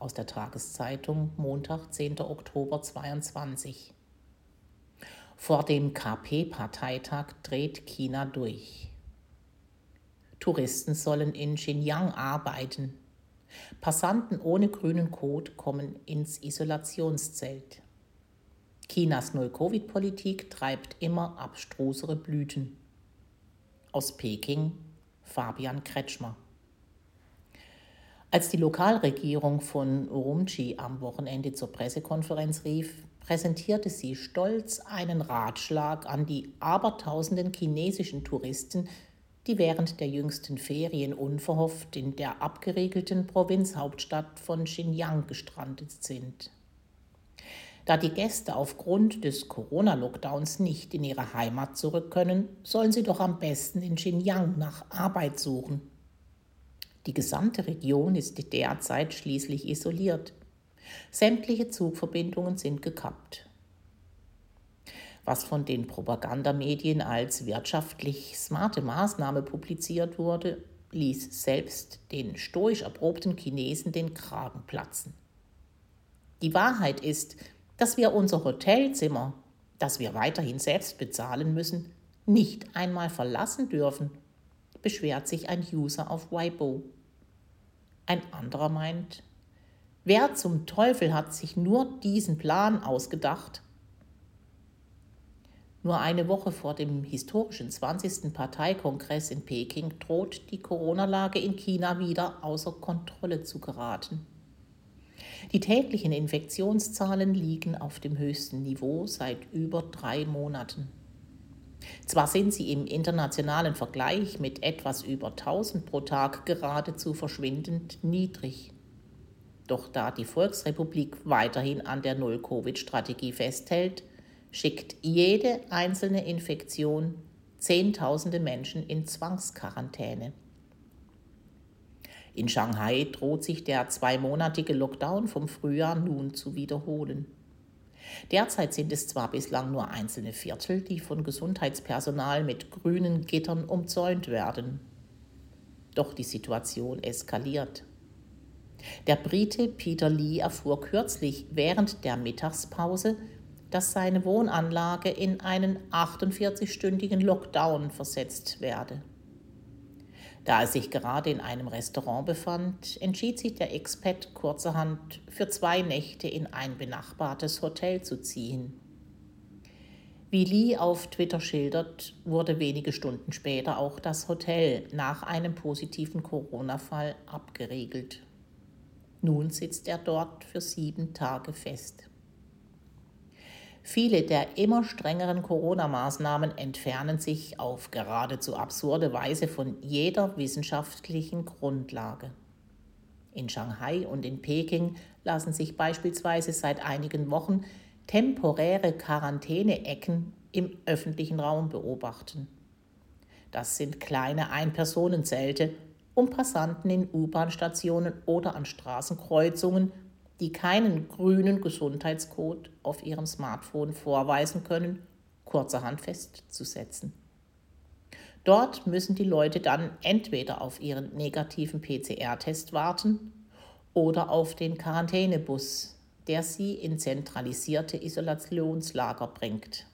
aus der Tageszeitung Montag, 10. Oktober 2022. Vor dem KP-Parteitag dreht China durch. Touristen sollen in Xinjiang arbeiten. Passanten ohne grünen Code kommen ins Isolationszelt. Chinas Null-Covid-Politik treibt immer abstrusere Blüten. Aus Peking Fabian Kretschmer. Als die Lokalregierung von Urumqi am Wochenende zur Pressekonferenz rief, präsentierte sie stolz einen Ratschlag an die abertausenden chinesischen Touristen, die während der jüngsten Ferien unverhofft in der abgeriegelten Provinzhauptstadt von Xinjiang gestrandet sind. Da die Gäste aufgrund des Corona-Lockdowns nicht in ihre Heimat zurück können, sollen sie doch am besten in Xinjiang nach Arbeit suchen. Die gesamte Region ist derzeit schließlich isoliert. Sämtliche Zugverbindungen sind gekappt. Was von den Propagandamedien als wirtschaftlich smarte Maßnahme publiziert wurde, ließ selbst den stoisch erprobten Chinesen den Kragen platzen. Die Wahrheit ist, dass wir unser Hotelzimmer, das wir weiterhin selbst bezahlen müssen, nicht einmal verlassen dürfen, beschwert sich ein User auf Weibo. Ein anderer meint, wer zum Teufel hat sich nur diesen Plan ausgedacht? Nur eine Woche vor dem historischen 20. Parteikongress in Peking droht die Corona-Lage in China wieder außer Kontrolle zu geraten. Die täglichen Infektionszahlen liegen auf dem höchsten Niveau seit über drei Monaten. Zwar sind sie im internationalen Vergleich mit etwas über 1000 pro Tag geradezu verschwindend niedrig. Doch da die Volksrepublik weiterhin an der Null-Covid-Strategie festhält, schickt jede einzelne Infektion Zehntausende Menschen in Zwangsquarantäne. In Shanghai droht sich der zweimonatige Lockdown vom Frühjahr nun zu wiederholen. Derzeit sind es zwar bislang nur einzelne Viertel, die von Gesundheitspersonal mit grünen Gittern umzäunt werden. Doch die Situation eskaliert. Der Brite Peter Lee erfuhr kürzlich während der Mittagspause, dass seine Wohnanlage in einen 48-stündigen Lockdown versetzt werde. Da er sich gerade in einem Restaurant befand, entschied sich der Expat kurzerhand für zwei Nächte in ein benachbartes Hotel zu ziehen. Wie Lee auf Twitter schildert, wurde wenige Stunden später auch das Hotel nach einem positiven Corona-Fall abgeriegelt. Nun sitzt er dort für sieben Tage fest. Viele der immer strengeren Corona-Maßnahmen entfernen sich auf geradezu absurde Weise von jeder wissenschaftlichen Grundlage. In Shanghai und in Peking lassen sich beispielsweise seit einigen Wochen temporäre Quarantäne-Ecken im öffentlichen Raum beobachten. Das sind kleine Ein-Personen-Zelte, um Passanten in U-Bahn-Stationen oder an Straßenkreuzungen die keinen grünen Gesundheitscode auf ihrem Smartphone vorweisen können, kurzerhand festzusetzen. Dort müssen die Leute dann entweder auf ihren negativen PCR-Test warten oder auf den Quarantänebus, der sie in zentralisierte Isolationslager bringt.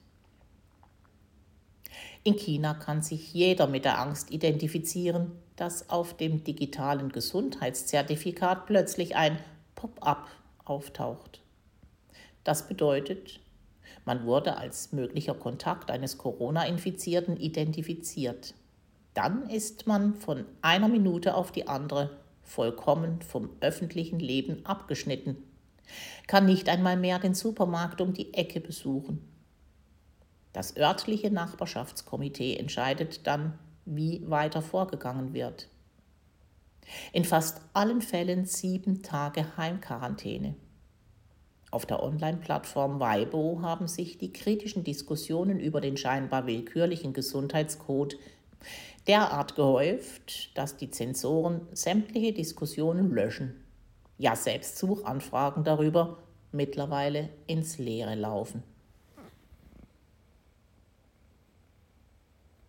In China kann sich jeder mit der Angst identifizieren, dass auf dem digitalen Gesundheitszertifikat plötzlich ein Pop-up auftaucht. Das bedeutet, man wurde als möglicher Kontakt eines Corona-Infizierten identifiziert. Dann ist man von einer Minute auf die andere vollkommen vom öffentlichen Leben abgeschnitten, kann nicht einmal mehr den Supermarkt um die Ecke besuchen. Das örtliche Nachbarschaftskomitee entscheidet dann, wie weiter vorgegangen wird. In fast allen Fällen sieben Tage Heimquarantäne. Auf der Online-Plattform Weibo haben sich die kritischen Diskussionen über den scheinbar willkürlichen Gesundheitscode derart gehäuft, dass die Zensoren sämtliche Diskussionen löschen. Ja, selbst Suchanfragen darüber mittlerweile ins Leere laufen.